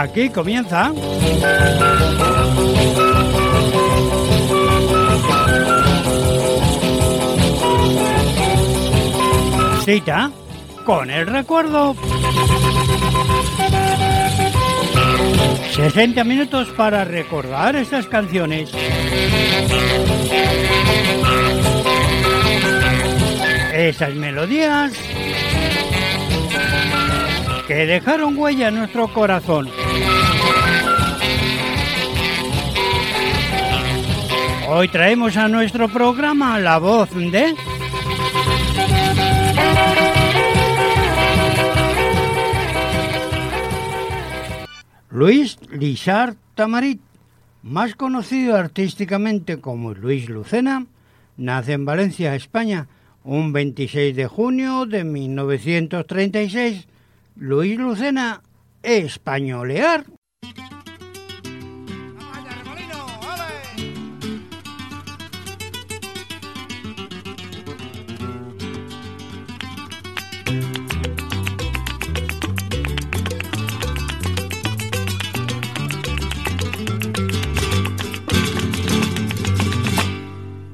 Aquí comienza. Cita con el recuerdo. 60 minutos para recordar estas canciones. Esas melodías que dejaron huella en nuestro corazón. Hoy traemos a nuestro programa la voz de... Luis Lizard Tamarit, más conocido artísticamente como Luis Lucena, nace en Valencia, España, un 26 de junio de 1936. Luis Lucena, españolear.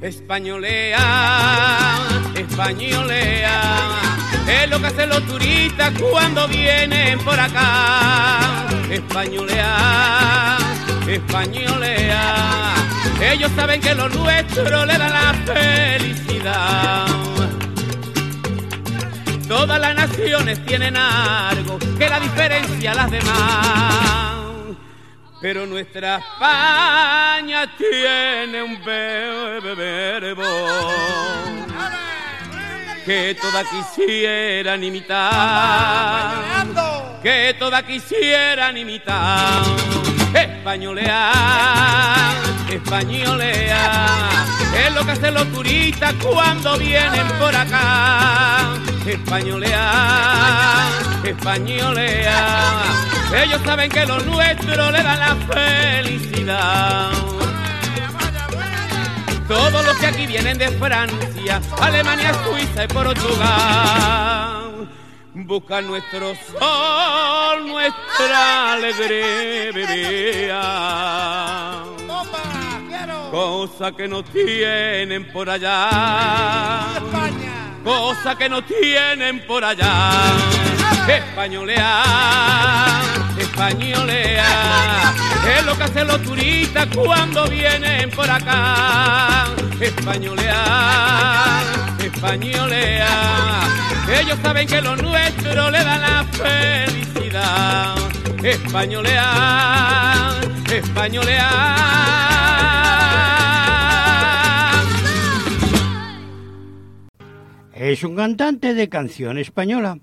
Españolea, españolea, es lo que hacen los turistas cuando vienen por acá. Españolea, españolea, ellos saben que lo nuestro le da la felicidad. Todas las naciones tienen algo que la diferencia a las demás. Pero nuestra España tiene un verbo que toda quisieran imitar, que toda quisieran imitar. Españolea, españolea, es lo que hacen los turistas cuando vienen por acá. Españolea, españolea, ellos saben que lo nuestro le da la felicidad. Todos los que aquí vienen de Francia, Alemania, Suiza y Portugal buscan nuestro sol, nuestra alegría. Cosa que no tienen por allá. Cosa que no tienen por allá. Españolea, españolea, es lo que hacen los turistas cuando vienen por acá. Españolea, españolea, ellos saben que lo nuestro le da la felicidad. Españolea, españolea. Es un cantante de canción española.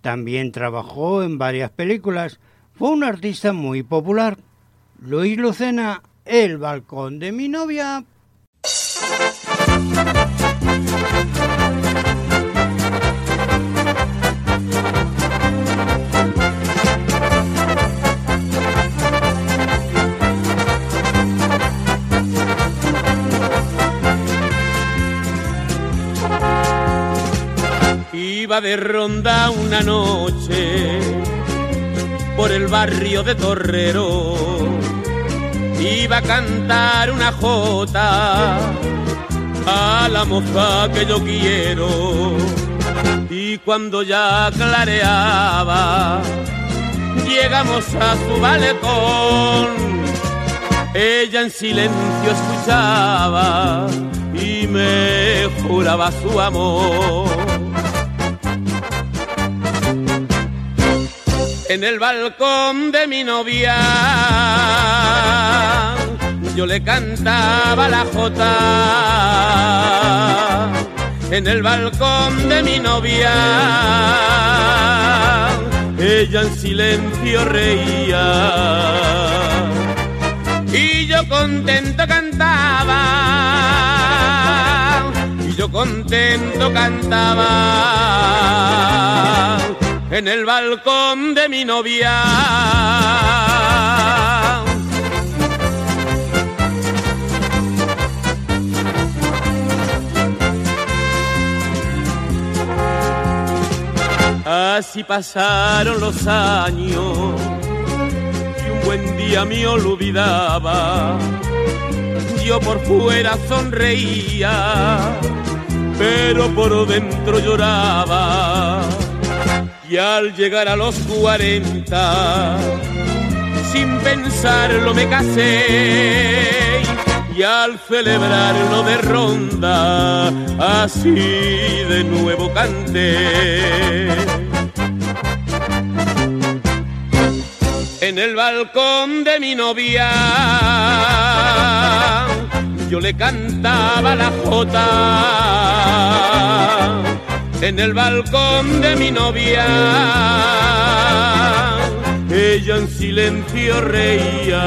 También trabajó en varias películas. Fue un artista muy popular. Luis Lucena, El balcón de mi novia. Iba de ronda una noche por el barrio de Torrero. Iba a cantar una jota a la moza que yo quiero. Y cuando ya clareaba, llegamos a su balcón. Ella en silencio escuchaba y me juraba su amor. En el balcón de mi novia yo le cantaba la jota. En el balcón de mi novia ella en silencio reía. Y yo contento cantaba, y yo contento cantaba en el balcón de mi novia. Así pasaron los años y buen día me olvidaba. Yo por fuera sonreía, pero por dentro lloraba. Y al llegar a los cuarenta, sin pensarlo me casé. Y al celebrarlo de ronda, así de nuevo canté. en el balcón de mi novia. Yo le cantaba la jota en el balcón de mi novia. Ella en silencio reía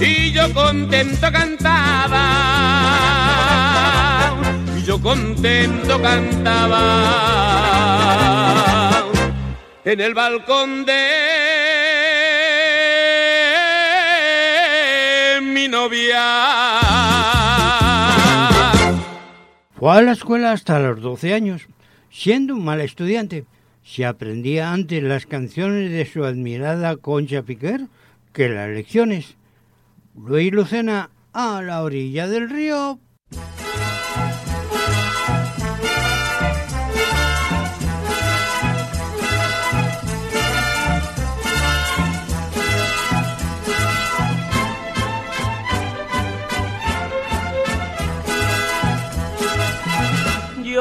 y yo contento cantaba. Y yo contento cantaba en el balcón de mi novia. Fue a la escuela hasta los 12 años, siendo un mal estudiante. Se aprendía antes las canciones de su admirada Concha Piquer que las lecciones. Luis Lucena a la orilla del río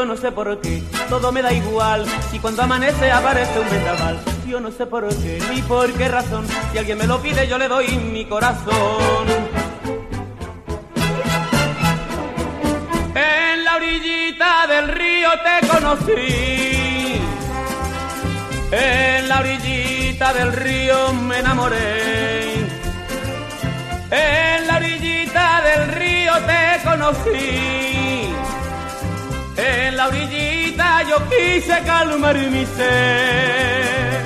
no sé por qué, todo me da igual, si cuando amanece aparece un vendaval, yo no sé por qué, ni por qué razón, si alguien me lo pide yo le doy mi corazón. En la orillita del río te conocí, en la orillita del río me enamoré, en la orillita del río te conocí en la orillita yo quise calmar mi ser.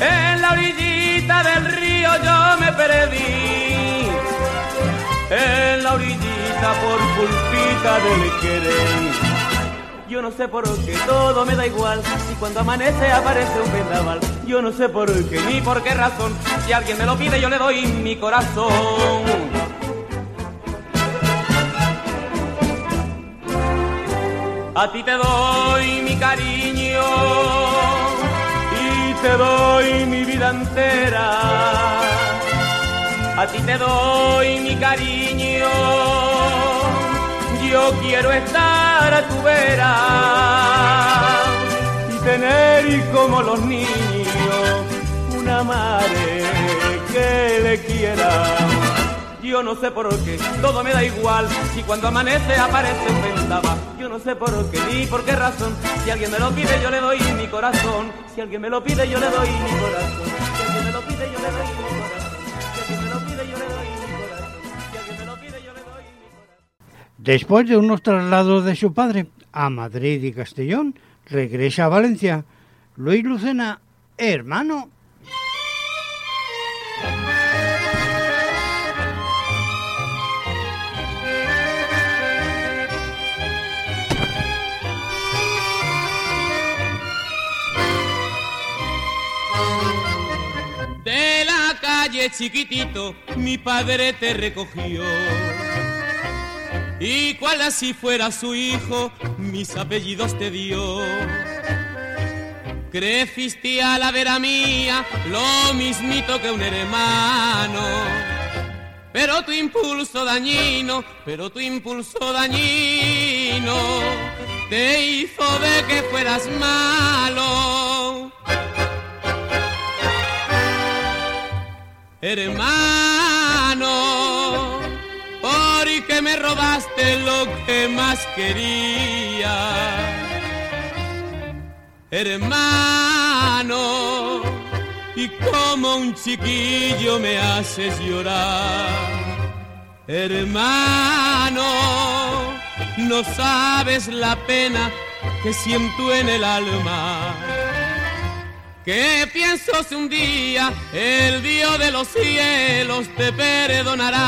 En la orillita del río yo me perdí. En la orillita por culpita del querer. Yo no sé por qué, todo me da igual. Si cuando amanece aparece un vendaval. Yo no sé por qué ni por qué razón. Si alguien me lo pide, yo le doy mi corazón. A ti te doy mi cariño y te doy mi vida entera. A ti te doy mi cariño, yo quiero estar a tu vera y tener como los niños una madre que le quiera yo no sé por qué, todo me da igual. Si cuando amanece aparece un vendaval. Yo no sé por qué ni por qué razón. Si alguien me lo pide, yo le doy mi corazón. Si alguien me lo pide, yo le doy mi corazón. Si alguien me lo pide, yo le doy mi corazón. Si alguien me lo pide, yo le doy mi corazón. Si alguien me lo pide, yo le doy mi corazón. Después de unos traslados de su padre a Madrid y Castellón, regresa a Valencia. Luis Lucena, hermano chiquitito mi padre te recogió. Y cual así fuera su hijo, mis apellidos te dio. Creciste a la vera mía, lo mismito que un hermano. Pero tu impulso dañino, pero tu impulso dañino, te hizo de que fueras malo. Hermano, porque me robaste lo que más quería. Hermano, y como un chiquillo me haces llorar. Hermano, no sabes la pena que siento en el alma ¿Qué pienso si un día el Dios de los cielos te perdonará?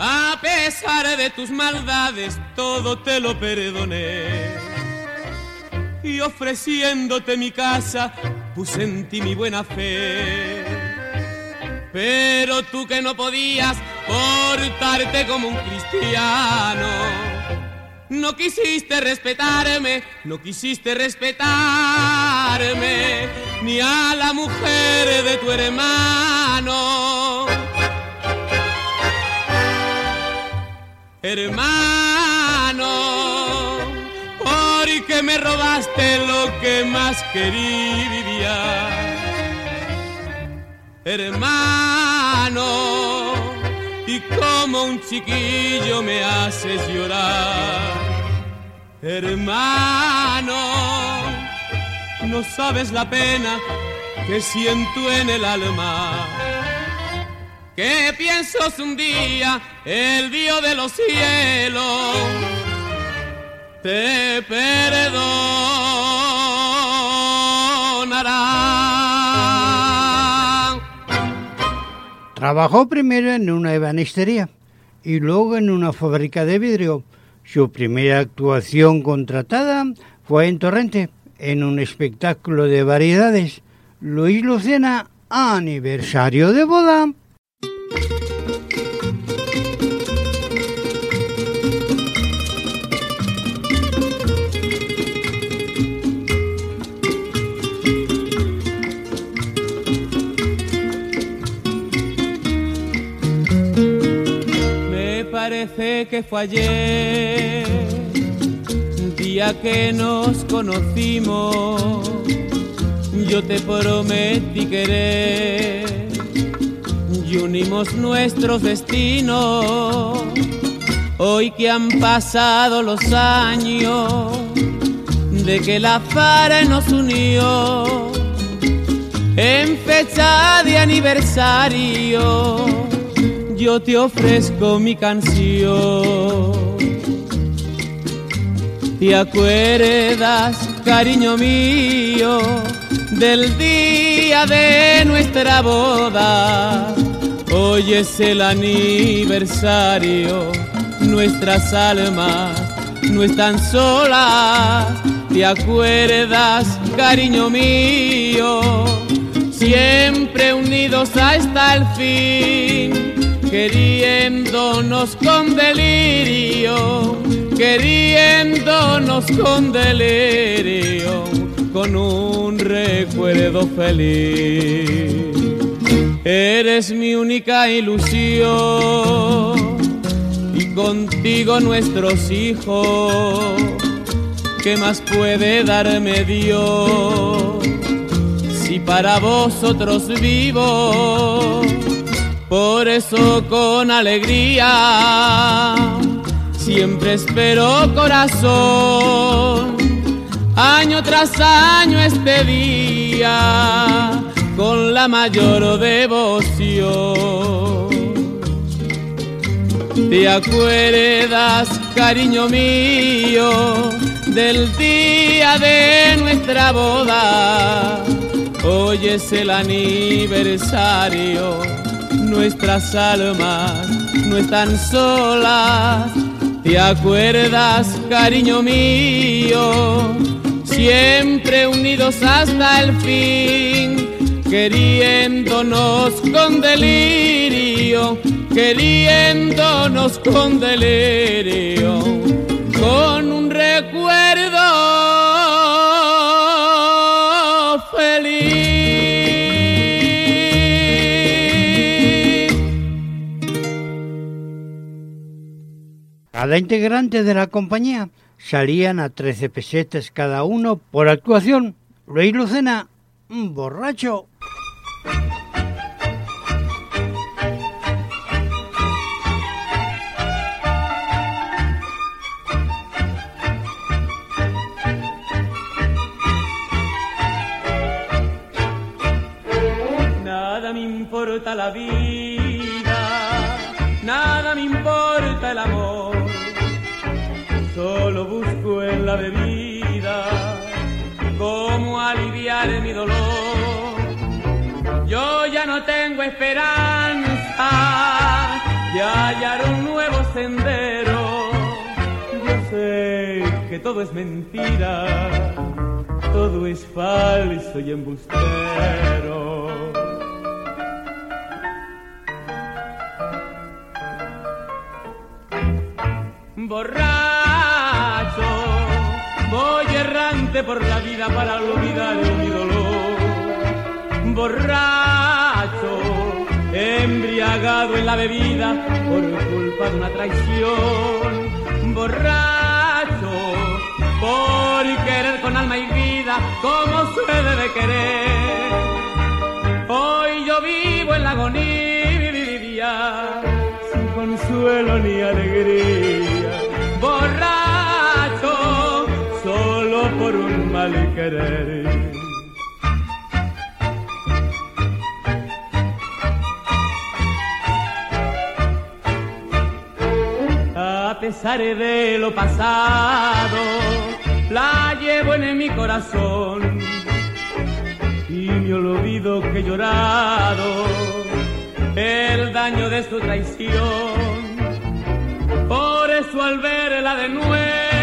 A pesar de tus maldades, todo te lo perdoné y ofreciéndote mi casa, puse en ti mi buena fe. Pero tú que no podías portarte como un cristiano, no quisiste respetarme, no quisiste respetarme, ni a la mujer de tu hermano. Hermano, porque me robaste lo que más quería. Hermano, y como un chiquillo me haces llorar. Hermano, no sabes la pena que siento en el alma que pienso un día el Dios de los cielos te perdonará. Trabajó primero en una ebanistería y luego en una fábrica de vidrio. Su primera actuación contratada fue en Torrente, en un espectáculo de variedades. Luis Lucena, aniversario de boda. Que fue ayer, día que nos conocimos, yo te prometí querer y unimos nuestros destinos. Hoy que han pasado los años de que la fara nos unió en fecha de aniversario, yo te ofrezco mi canción. ¿Te acuerdas, cariño mío, del día de nuestra boda? Hoy es el aniversario, nuestras almas no están solas. ¿Te acuerdas, cariño mío? Siempre unidos hasta el fin, queriéndonos con delirio, queriéndonos con delirio, con un recuerdo feliz. Eres mi única ilusión y contigo nuestros hijos. ¿Qué más puede darme Dios si para vosotros vivo? Por eso con alegría siempre espero corazón, año tras año este día con la mayor devoción. ¿Te acuerdas, cariño mío, del día de nuestra boda? Hoy es el aniversario, nuestras almas no están solas. ¿Te acuerdas, cariño mío? Siempre unidos hasta el fin, queriéndonos con delirio, queriéndonos con delirio, con un recuerdo Cada integrante de la compañía salían a 13 pesetas cada uno por actuación. Luis Lucena, un borracho. Nada me importa la vida, la bebida cómo aliviar mi dolor. Yo ya no tengo esperanza de hallar un nuevo sendero que todo es mentira, todo es falso y embustero. Borracho, voy errante por la vida para olvidar mi dolor. Borracho, embriagado en la bebida por culpa de una traición. Borracho, por querer con alma y vida como se debe querer. Hoy yo vivo en la agonía, sin consuelo ni alegría. Borracho, A pesar de lo pasado, la llevo en mi corazón y me olvido que he llorado el daño de su traición. Por eso al verla de nuevo,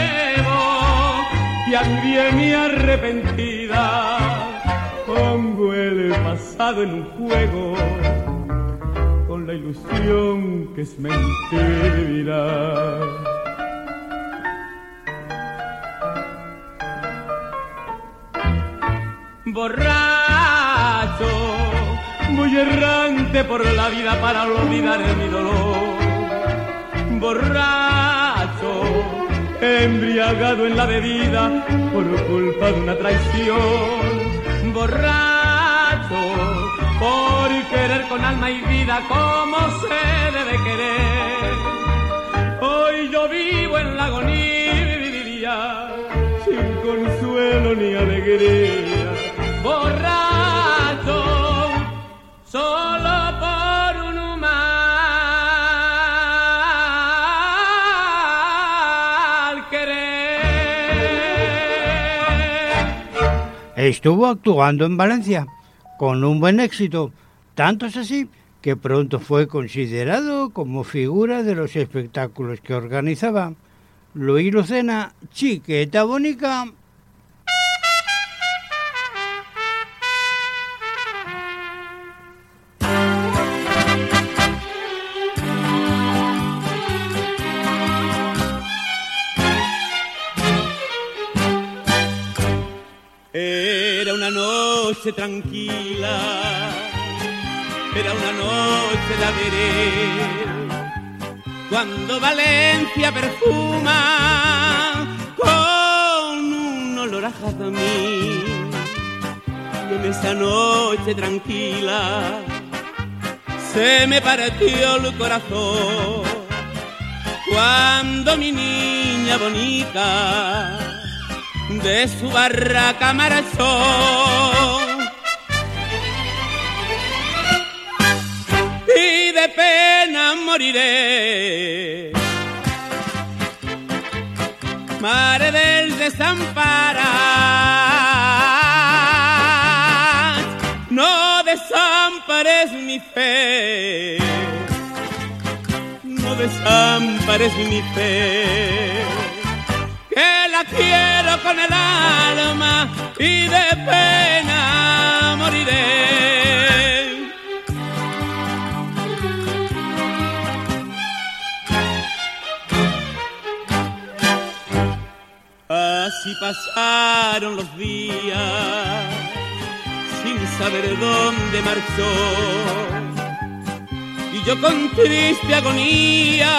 también mi arrepentida, pongo el pasado en un juego con la ilusión que es mentira. Borracho, muy errante por la vida para olvidar mi dolor. Borracho, embriagado en la bebida por culpa de una traición. Borracho, por querer con alma y vida como se debe querer. Hoy yo vivo en la agonía, sin consuelo ni alegría. Borracho, Estuvo actuando en Valencia con un buen éxito, tanto es así que pronto fue considerado como figura de los espectáculos que organizaba. Luis Lucena, Chiqueta Bonica. Noche tranquila, era una noche de abril, cuando Valencia perfuma con un olor a jazmín. En esa noche tranquila se me partió el corazón cuando mi niña bonita de su barraca marchó. De pena moriré. Mare del desamparar, no desampares mi fe, no desampares mi fe que la quiero con el alma y de pena moriré. Así pasaron los días sin saber dónde marchó. Y yo con triste agonía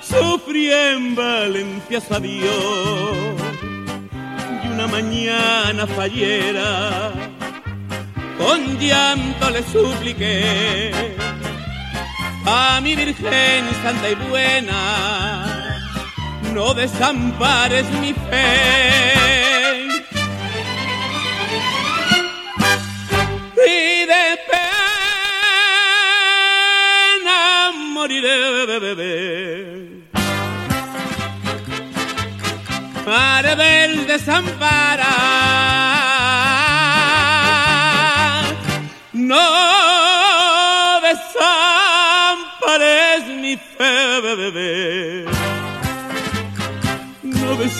sufrí en Valencia su adiós. Y una mañana fallera con llanto le supliqué a mi Virgen Santa y Buena no desampares mi fe y de pena moriré, bebé. Para del desamparar, no desampares mi fe, bebé.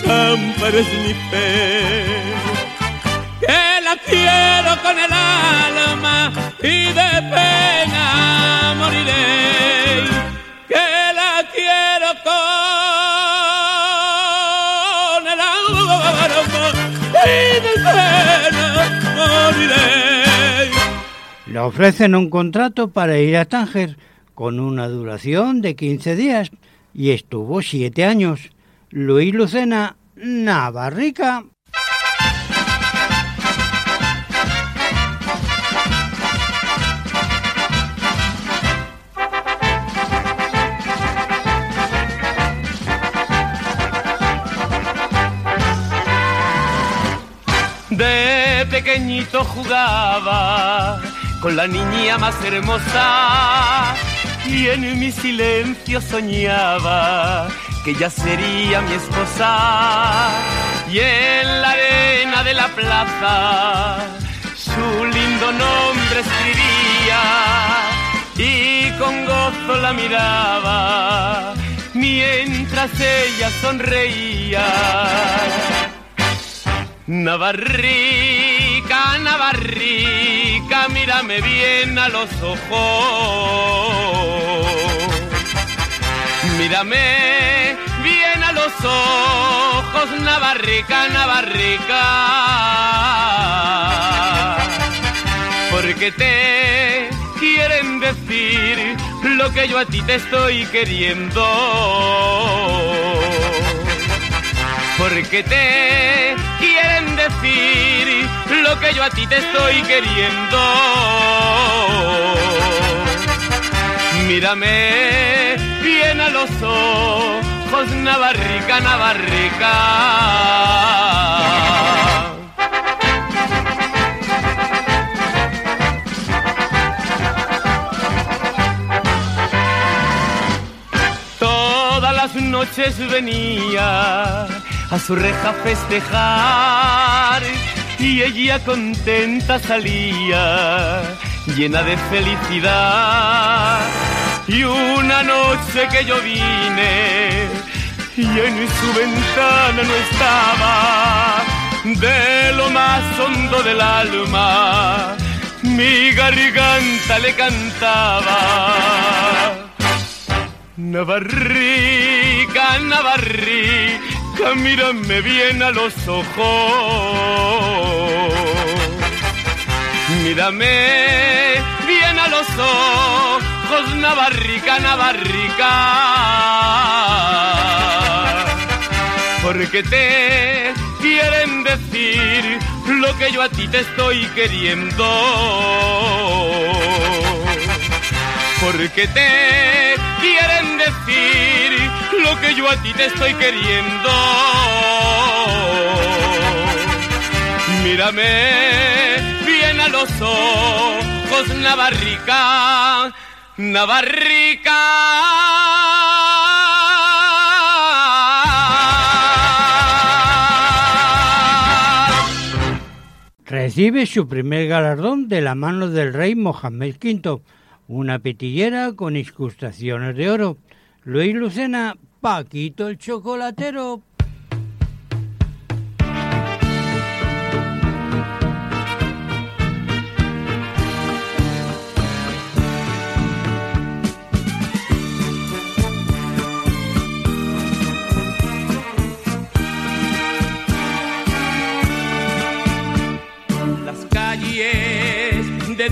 No desampares mi fe. Que la quiero con el alma y de pena moriré. Que la quiero con el alma y de pena moriré. Le ofrecen un contrato para ir a Tánger con una duración de 15 días y estuvo siete años. Luis Lucena, Navarrica. De pequeñito jugaba con la niña más hermosa y en mi silencio soñaba que ya sería mi esposa y en la arena de la plaza su lindo nombre escribía y con gozo la miraba mientras ella sonreía. Navarrica, Navarrica, mírame bien a los ojos. Mírame ojos, Navarrica, Navarrica. Porque te quieren decir lo que yo a ti te estoy queriendo porque te quieren decir lo que yo a ti te estoy queriendo. Mírame bien a los ojos, Navarrica, Navarrica. Todas las noches venía a su reja festejar y ella contenta salía, llena de felicidad. Y una noche que yo vine y en su ventana no estaba, de lo más hondo del alma, mi garganta le cantaba. Navarrica, Navarrica, mírame bien a los ojos. Mírame bien a los ojos, Navarrica, Navarrica. Porque te quieren decir lo que yo a ti te estoy queriendo porque te quieren decir lo que yo a ti te estoy queriendo. Mírame bien a los ojos, Navarrica, Navarrica. Recibe su primer galardón de la mano del rey Mohamed V, una petillera con incrustaciones de oro. Luis Lucena, Paquito el chocolatero.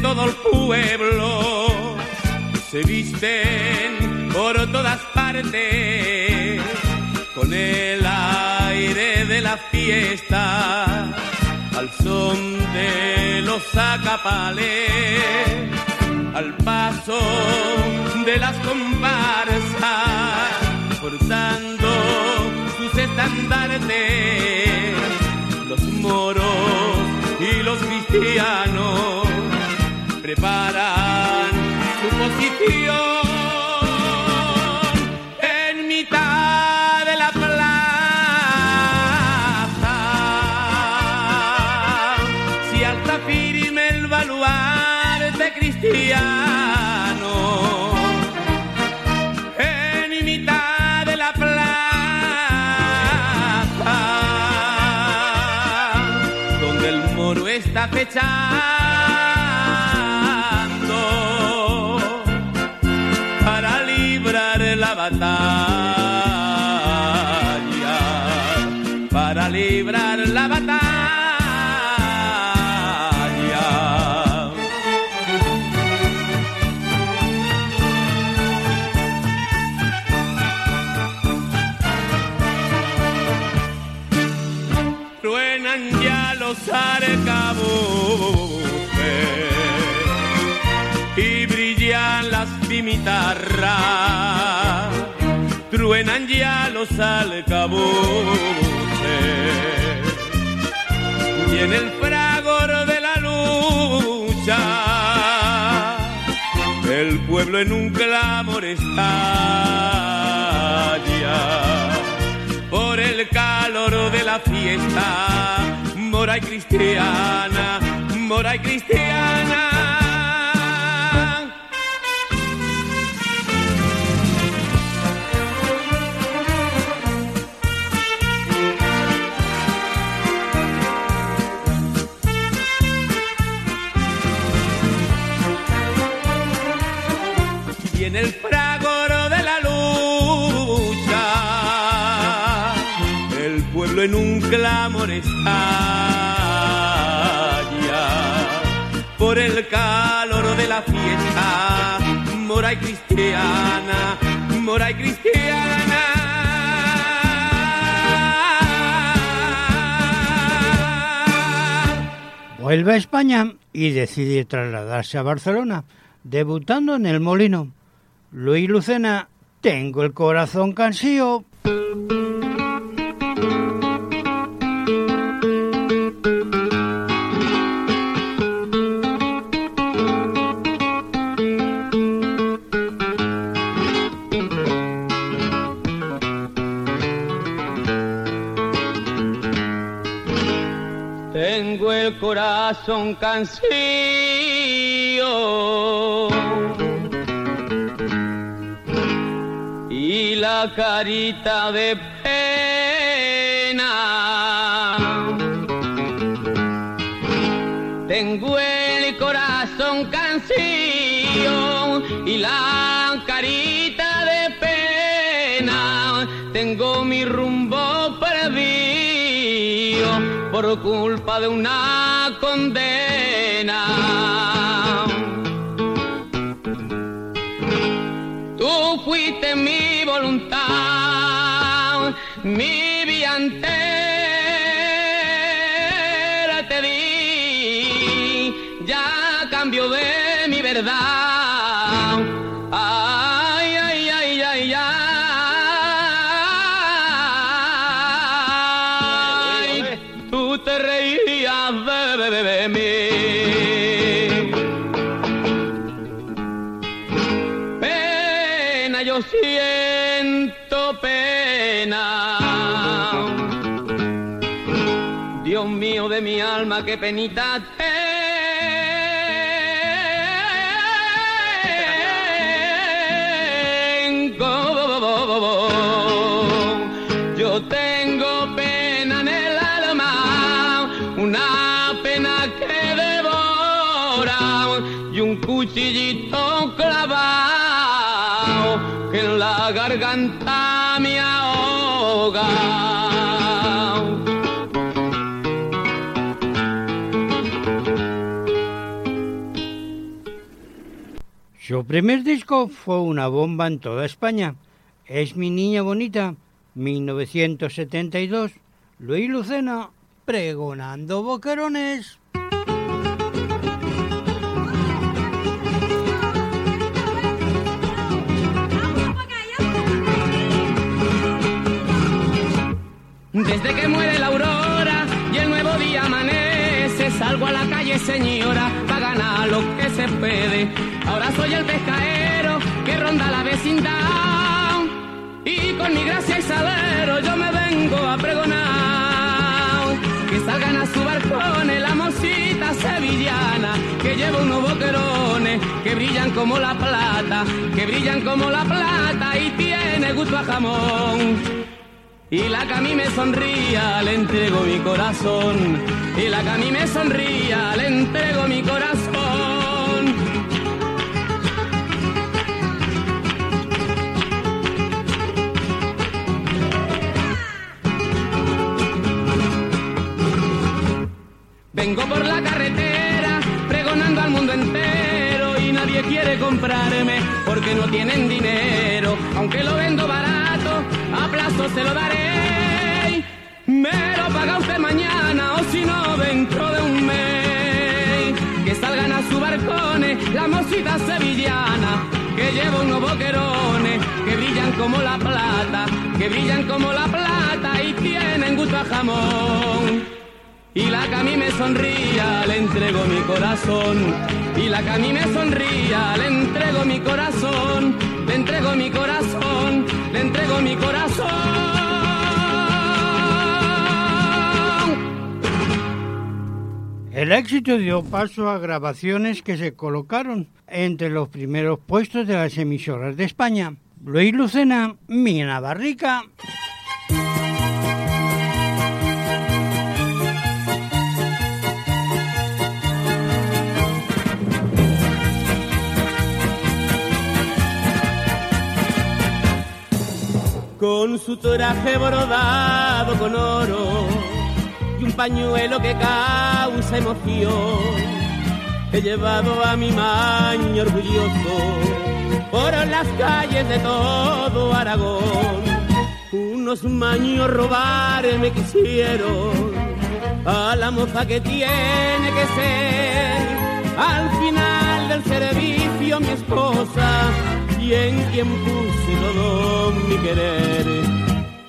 Todo el pueblo. Se visten por todas partes con el aire de la fiesta al son de los acapales al paso de las comparsas portando sus estandartes los moros y los cristianos preparan su posición en mitad de la plaza. Si alza firme el baluarte cristiano. En mitad de la plaza, donde el moro Está fechado Truenan ya los alcabuces y en el fragor de la lucha el pueblo en un clamor está ya por el calor de la fiesta, mora y cristiana, mora y cristiana. En un clamor está ya por el calor de la fiesta, mora y cristiana, mora y cristiana. Vuelve a España y decide trasladarse a Barcelona, debutando en El Molino. Luis Lucena, tengo el corazón cansío. Corazón cansío y la carita de pena. Tengo el corazón cansío y la carita de pena. Tengo mi rumbo perdido por culpa de una condena. Voluntad, mi vida te di, ya cambio de mi verdad. Ay, penita tengo. Yo tengo pena en el alma, una pena que devora y un cuchillito clavado en la garganta me ahoga. Su primer disco fue una bomba en toda España. Es mi niña bonita, 1972. Luis Lucena, pregonando boquerones. Desde que muere la aurora y el nuevo día amanece, salgo a la calle, señora, Ahora soy el pescaero que ronda la vecindad y con mi gracia y salero yo me vengo a pregonar. Que salgan a su balcón la mosita sevillana que lleva unos boquerones que brillan como la plata, que brillan como la plata y tiene gusto a jamón. Y la que a mí me sonría le entrego mi corazón. y la que a mí me sonría, le entrego mi corazón. Vengo por la carretera pregonando al mundo entero y nadie quiere comprarme porque no tienen dinero. Aunque lo vendo barato, a plazo se lo daré. Me lo paga usted mañana o si no dentro de un mes. Que salgan a su barcones la mosita sevillana que lleva unos boquerones que brillan como la plata, que brillan como la plata y tienen gusto a jamón. Y la que a mí me sonría, le entrego mi corazón. Y la que a mí me sonría, le entrego mi corazón. Le entrego mi corazón, le entrego mi corazón. El éxito dio paso a grabaciones que se colocaron entre los primeros puestos de las emisoras de España. Luis Lucena, Mi Navarrica. Con su traje brodado con oro y un pañuelo que causa emoción. He llevado a mi maño orgulloso por las calles de todo Aragón. Unos maños robar me quisieron a la moza que tiene que ser al final del servicio mi esposa y en quien puse todo mi querer.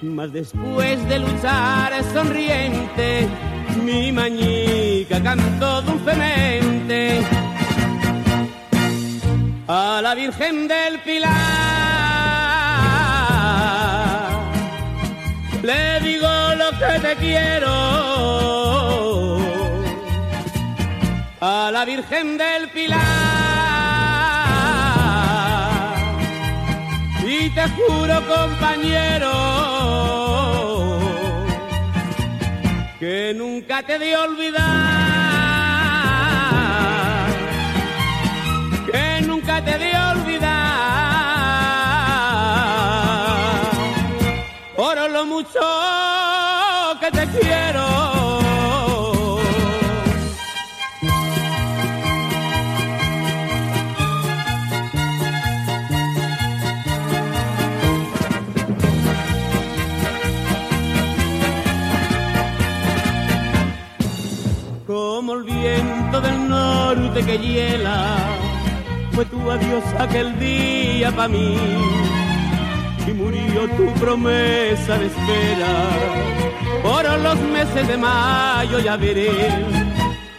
Mas después de luchar sonriente, mi mañica cantó dulcemente a la Virgen del Pilar. Le digo lo que te quiero a la Virgen del Pilar. Te juro, compañero, que nunca te de olvidar, que nunca te de del norte que hiela, fue tu adiós aquel día para mí y murió tu promesa de espera. Por los meses de mayo ya veré,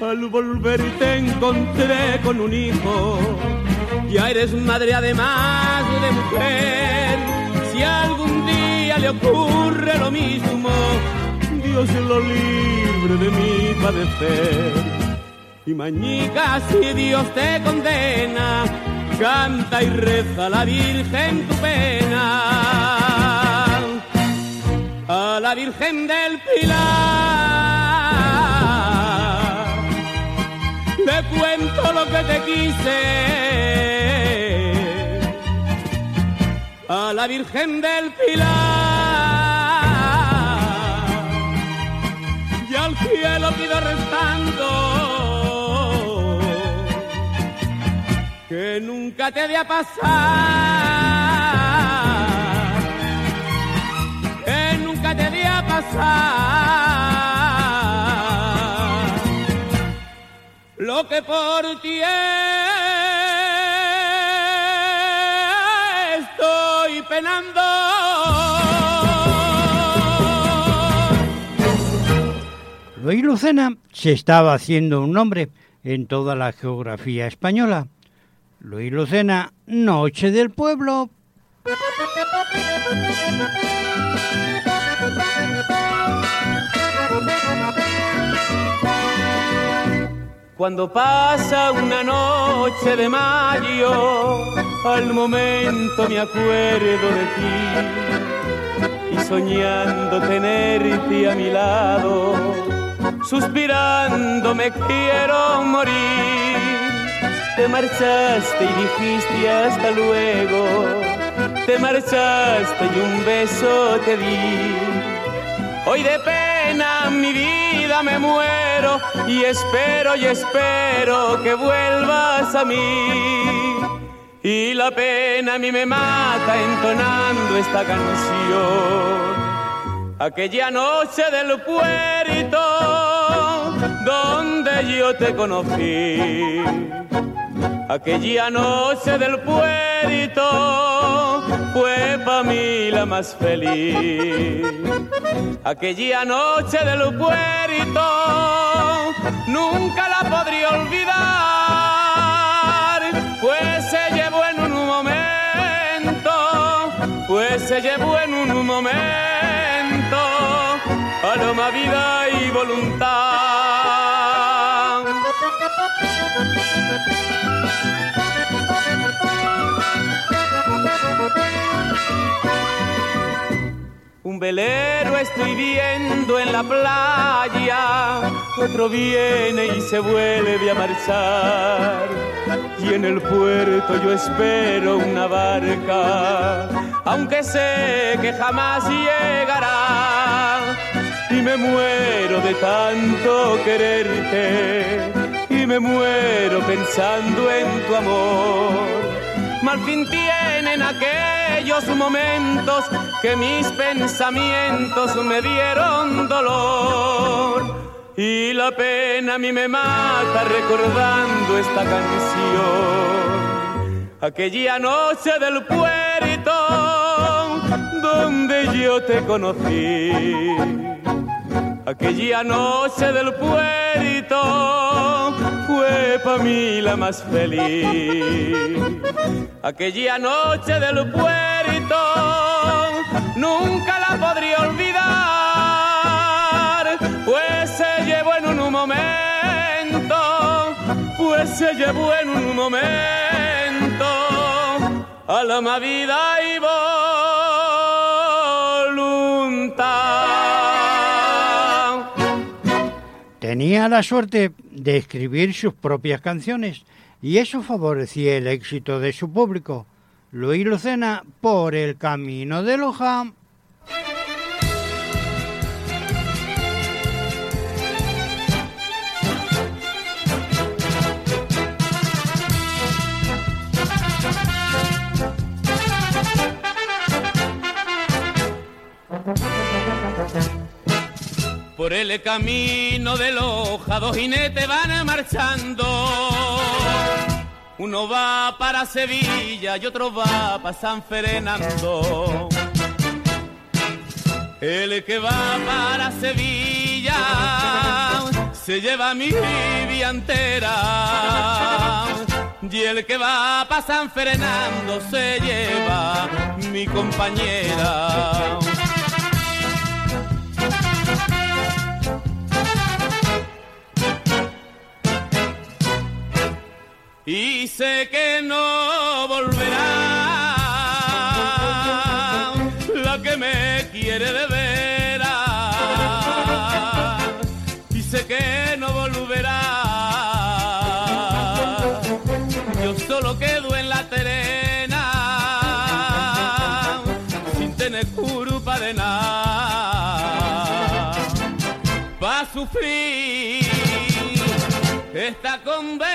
al volver te encontré con un hijo, ya eres madre además de mujer. Si algún día le ocurre lo mismo, Dios lo libre de mi padecer y mañica si Dios te condena, canta y reza la Virgen tu pena. A la Virgen del Pilar le cuento lo que te quise. A la Virgen del Pilar y al cielo pido restando que nunca te a pasar, que nunca te dé a pasar lo que por ti estoy penando. Luis Lucena se estaba haciendo un nombre en toda la geografía española Luis Lucena, Noche del Pueblo. Cuando pasa una noche de mayo, al momento me acuerdo de ti y soñando tenerte a mi lado suspirando me quiero morir. Te marchaste y dijiste hasta luego, te marchaste y un beso te di. Hoy de pena mi vida me muero y espero y espero que vuelvas a mí. Y la pena a mí me mata entonando esta canción aquella noche del puerto donde yo te conocí. Aquella noche del puerto fue para mí la más feliz. Aquella noche del puerto nunca la podría olvidar, pues se llevó en un momento, pues se llevó en un momento alma, vida y voluntad. Un velero estoy viendo en la playa, otro viene y se vuelve a marchar. Y en el puerto yo espero una barca, aunque sé que jamás llegará y me muero de tanto quererte y me muero pensando en tu amor. Mal fin tienen aquellos momentos que mis pensamientos me dieron dolor. Y la pena a mí me mata recordando esta canción. Aquella noche del puerto donde yo te conocí. Aquella noche del puerto fue para mí la más feliz. Aquella noche del puerto nunca la podría olvidar, pues se llevó en un momento, pues se llevó en un momento a la vida y Tenía la suerte de escribir sus propias canciones y eso favorecía el éxito de su público. Luis Lucena, por el camino de Loja. Por el camino de Loja dos jinetes van marchando. Uno va para Sevilla y otro va para San Fernando. El que va para Sevilla se lleva mi vida entera. Y el que va para San Fernando se lleva mi compañera. Y sé que no volverá la que me quiere de veras. Y sé que no volverá. Yo solo quedo en la terena sin tener culpa de nada. Pa' sufrir esta condena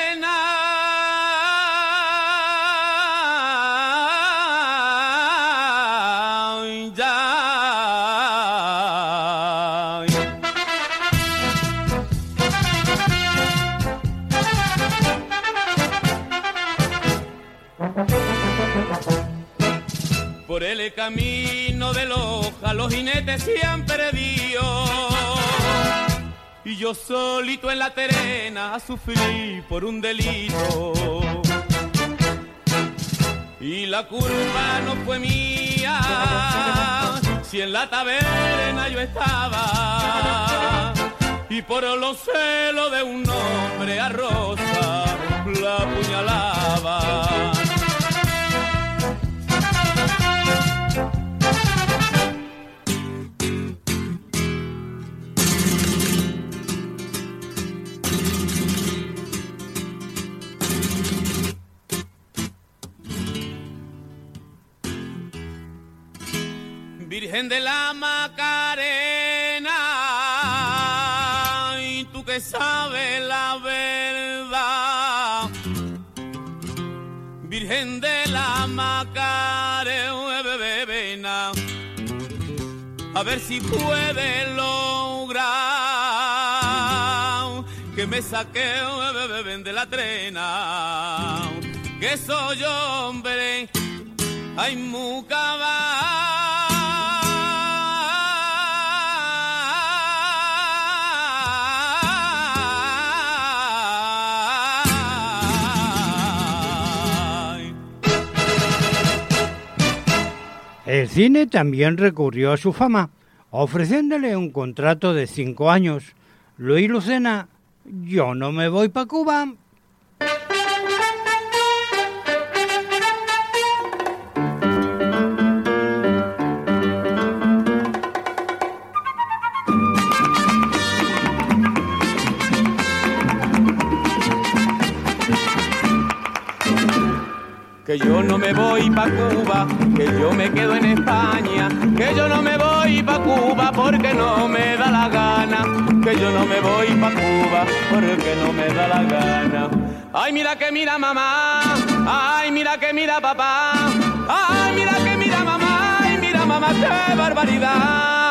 de Loja los jinetes han perdido. Y yo solito en la terena sufrí por un delito. Y la culpa no fue mía, si en la taberna yo estaba. Y por los celos de un hombre a si puede lograr que me saque de la trena, que soy hombre, ay mucaba. El cine también recurrió a su fama, ofreciéndole un contrato de cinco años. Luis Lucena, yo no me voy para Cuba. Que yo no me voy pa' Cuba, que yo me quedo en España, que yo no me voy pa' Cuba porque no me da la gana, que yo no me voy pa' Cuba porque no me da la gana. Ay, mira que mira mamá, ay, mira que mira papá, ay, mira que mira mamá, ay, mira mamá, qué barbaridad.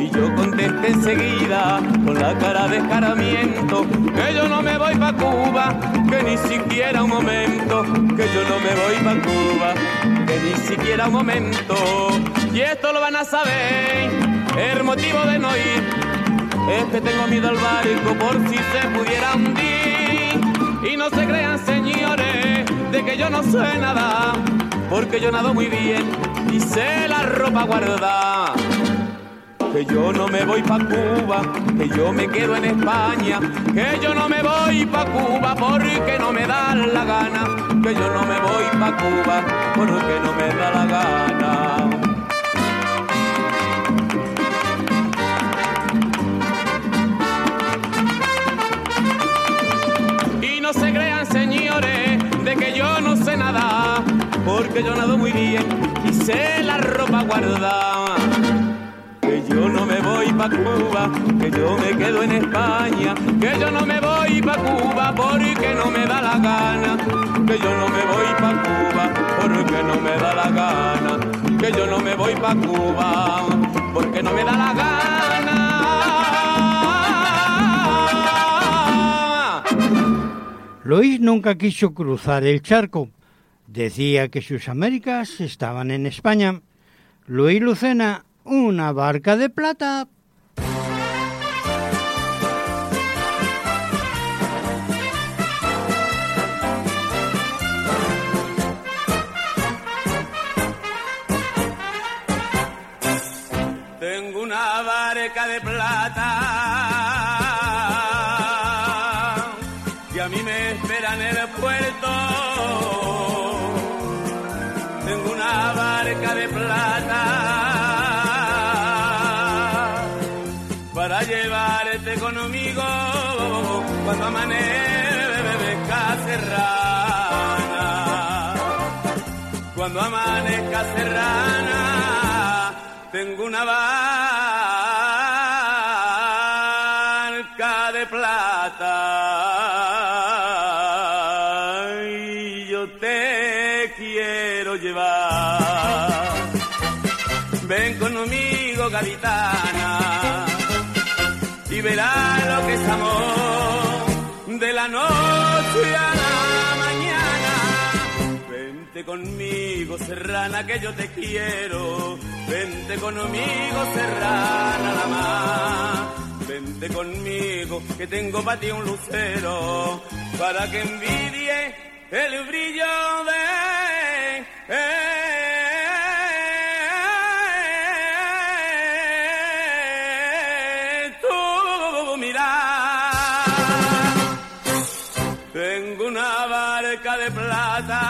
Y yo contesté enseguida con la cara de escaramiento que yo no me voy pa' Cuba, que ni siquiera un momento, que yo no me voy pa' Cuba, que ni siquiera un momento. Y esto lo van a saber, el motivo de no ir es que tengo miedo al barco por si se pudiera hundir. Y no se crean señores de que yo no sé nada, porque yo nado muy bien y sé la ropa guardada que yo no me voy pa' Cuba, que yo me quedo en España, que yo no me voy pa' Cuba porque no me da la gana, que yo no me voy pa' Cuba porque no me da la gana. Y no se crean señores de que yo no sé nada, porque yo nado muy bien y sé la ropa guardada yo no me voy pa' Cuba, que yo me quedo en España, que yo no me voy pa' Cuba porque no me da la gana, que yo no me voy pa' Cuba porque no me da la gana, que yo no me voy pa' Cuba porque no me da la gana. Luis nunca quiso cruzar el charco. Decía que sus Américas estaban en España. Luis Lucena una barca de plata. Tengo una barca de plata Cuando amanezca serrana, tengo una barca de plata y yo te quiero llevar. Ven conmigo, gaditana y verás lo que es amor de la noche Vente conmigo, serrana, que yo te quiero. Vente conmigo, serrana, la más. Vente conmigo, que tengo para ti un lucero, para que envidie el brillo de... una barca de plata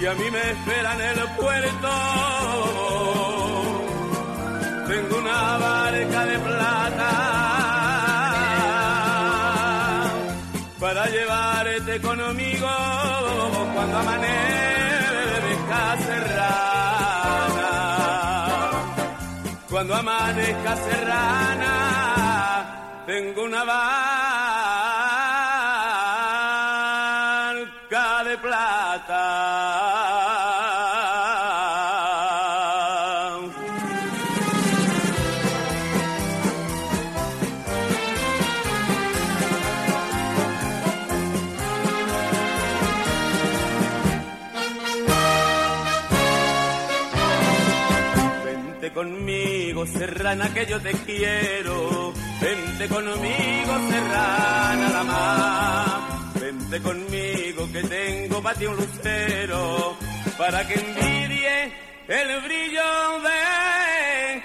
y a mí me espera en el puerto. Tengo una barca de plata para llevarte conmigo cuando amanezca serrana, cuando amanezca serrana, tengo una barca conmigo, serrana, que yo te quiero. Vente conmigo, serrana, la más. Conmigo, que tengo para ti lucero, para que envidie el brillo de...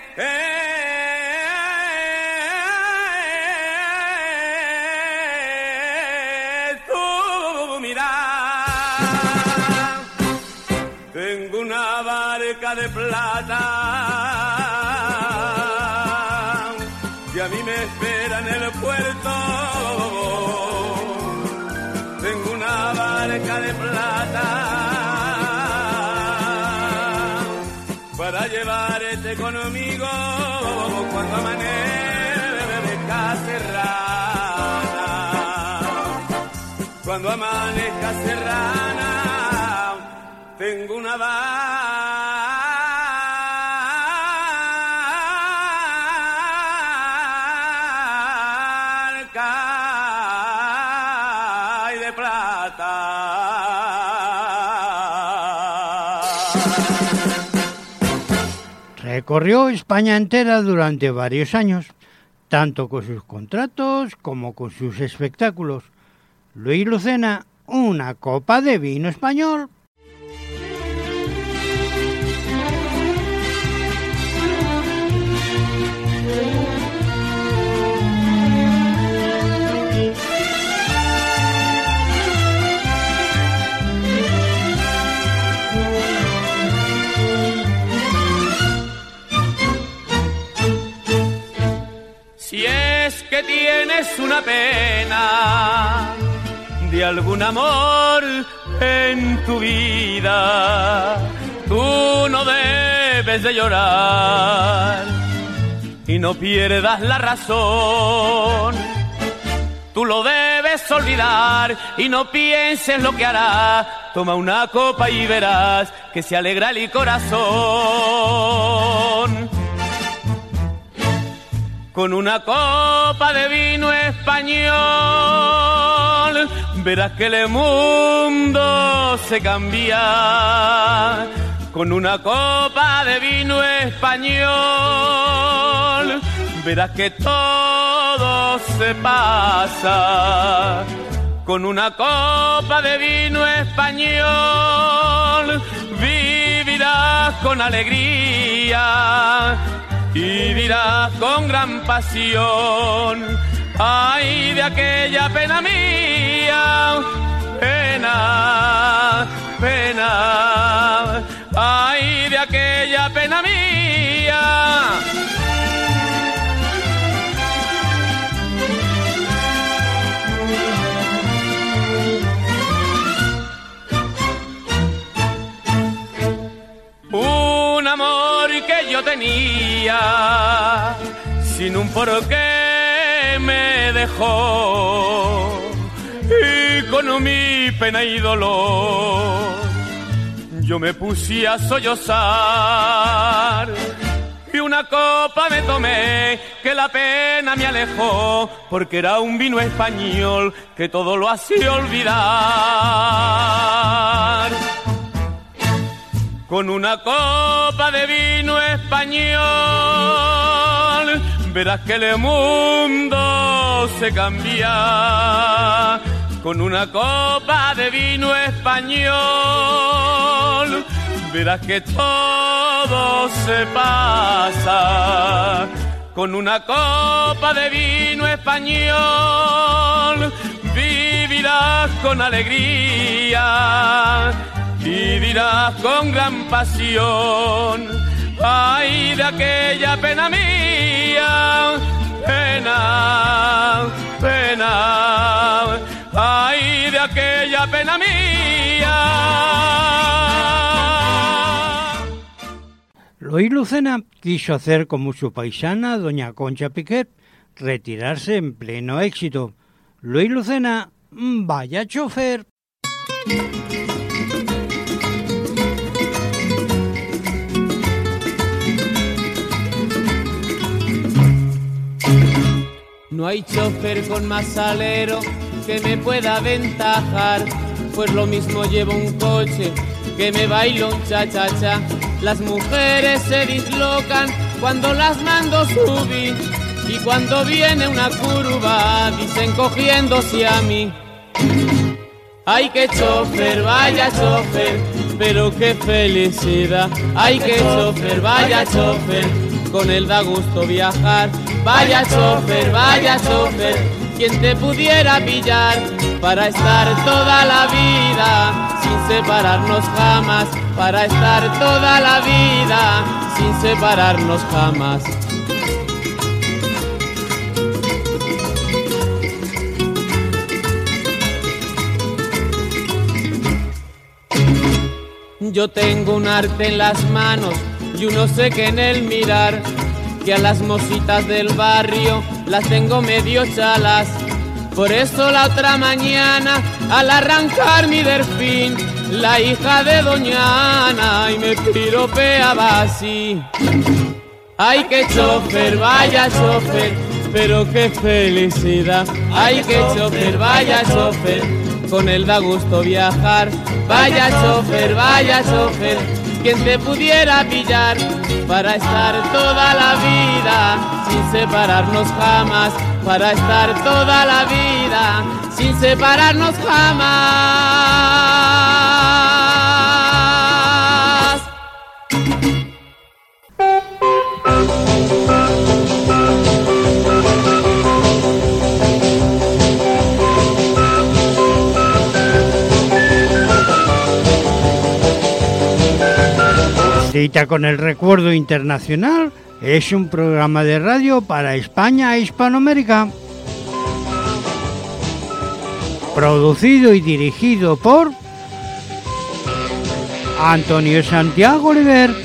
llevarte conmigo cuando amanezca serrana. Cuando amanezca serrana, tengo una barca Recorrió España entera durante varios años, tanto con sus contratos como con sus espectáculos. Luis Lucena, una copa de vino español. Que tienes una pena de algún amor en tu vida, tú no debes de llorar y no pierdas la razón. Tú lo debes olvidar y no pienses lo que hará. Toma una copa y verás que se alegra el corazón con una copa de vino español, verás que el mundo se cambia. Con una copa de vino español, verás que todo se pasa. Con una copa de vino español, vivirás con alegría y dirás con gran pasión, ay de aquella pena mía, pena, pena, ay de aquella pena mía. Yo tenía, sin un porqué me dejó, y con mi pena y dolor, yo me puse a sollozar. Y una copa me tomé, que la pena me alejó, porque era un vino español que todo lo hacía olvidar con una copa de vino español, verás que el mundo se cambia. Con una copa de vino español, verás que todo se pasa. Con una copa de vino español, vivirás con alegría y dirás con gran pasión, ay de aquella pena mía, pena, pena, ay de aquella pena mía. Luis Lucena quiso hacer como su paisana, doña Concha Piquet, retirarse en pleno éxito. Luis Lucena, vaya chofer. No hay chofer con más salero que me pueda aventajar, pues lo mismo llevo un coche que me bailo un cha-cha-cha. Las mujeres se dislocan cuando las mando subir y cuando viene una curva dicen cogiéndose a mí. Ay, que chofer, vaya chofer, pero qué felicidad. Ay, que chofer, vaya chofer, con él da gusto viajar. Vaya chofer, vaya chofer, quien te pudiera pillar para estar toda la vida sin separarnos jamás. Para estar toda la vida sin separarnos jamás. Yo tengo un arte en las manos y uno sé que en el mirar, que a las mositas del barrio las tengo medio chalas. Por eso la otra mañana, al arrancar mi delfín, la hija de Doña Ana y me piropeaba así. Ay, que chofer, vaya chofer, pero qué felicidad. Ay, que chofer, vaya chofer, con él da gusto viajar. Vaya chofer, vaya chofer, quien te pudiera pillar para estar toda la vida sin separarnos jamás. Para estar toda la vida sin separarnos jamás. Cita con el Recuerdo Internacional es un programa de radio para España e Hispanoamérica. Producido y dirigido por Antonio Santiago Oliver.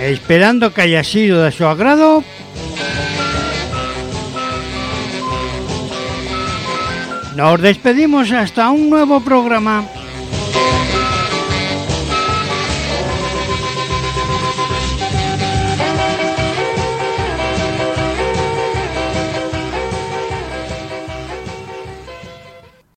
Esperando que haya sido de su agrado. Nos despedimos hasta un nuevo programa.